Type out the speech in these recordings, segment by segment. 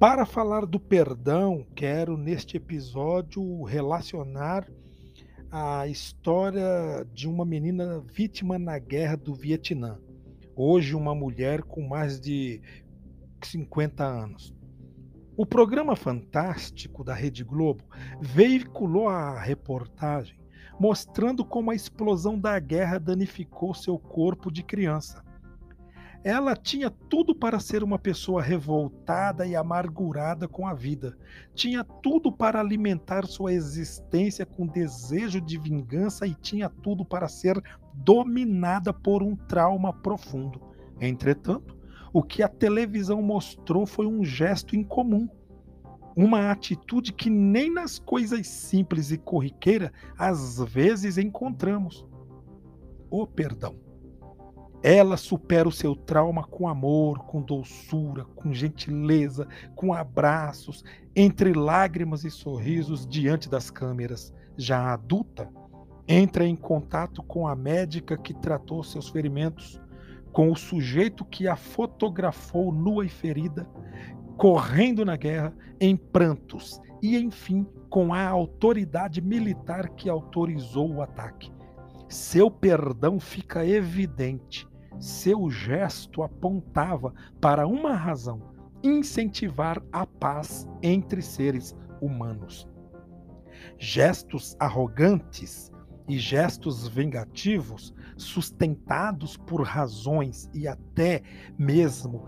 Para falar do perdão, quero neste episódio relacionar a história de uma menina vítima na guerra do Vietnã. Hoje, uma mulher com mais de 50 anos. O programa Fantástico da Rede Globo veiculou a reportagem mostrando como a explosão da guerra danificou seu corpo de criança. Ela tinha tudo para ser uma pessoa revoltada e amargurada com a vida. Tinha tudo para alimentar sua existência com desejo de vingança e tinha tudo para ser dominada por um trauma profundo. Entretanto, o que a televisão mostrou foi um gesto incomum. Uma atitude que nem nas coisas simples e corriqueiras às vezes encontramos. O perdão. Ela supera o seu trauma com amor, com doçura, com gentileza, com abraços, entre lágrimas e sorrisos diante das câmeras. Já adulta, entra em contato com a médica que tratou seus ferimentos, com o sujeito que a fotografou nua e ferida, correndo na guerra, em prantos, e enfim, com a autoridade militar que autorizou o ataque. Seu perdão fica evidente seu gesto apontava para uma razão: incentivar a paz entre seres humanos. Gestos arrogantes e gestos vingativos, sustentados por razões e até mesmo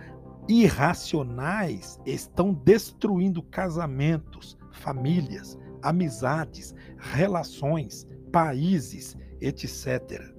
irracionais, estão destruindo casamentos, famílias, amizades, relações, países, etc.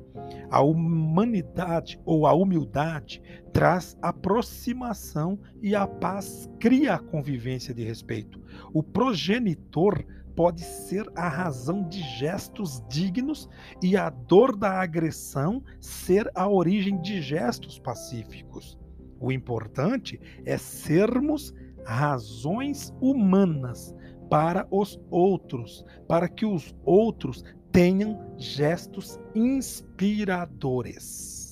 A humanidade ou a humildade traz aproximação e a paz cria a convivência de respeito. O progenitor pode ser a razão de gestos dignos e a dor da agressão ser a origem de gestos pacíficos. O importante é sermos razões humanas para os outros, para que os outros tenham gestos inspiradores.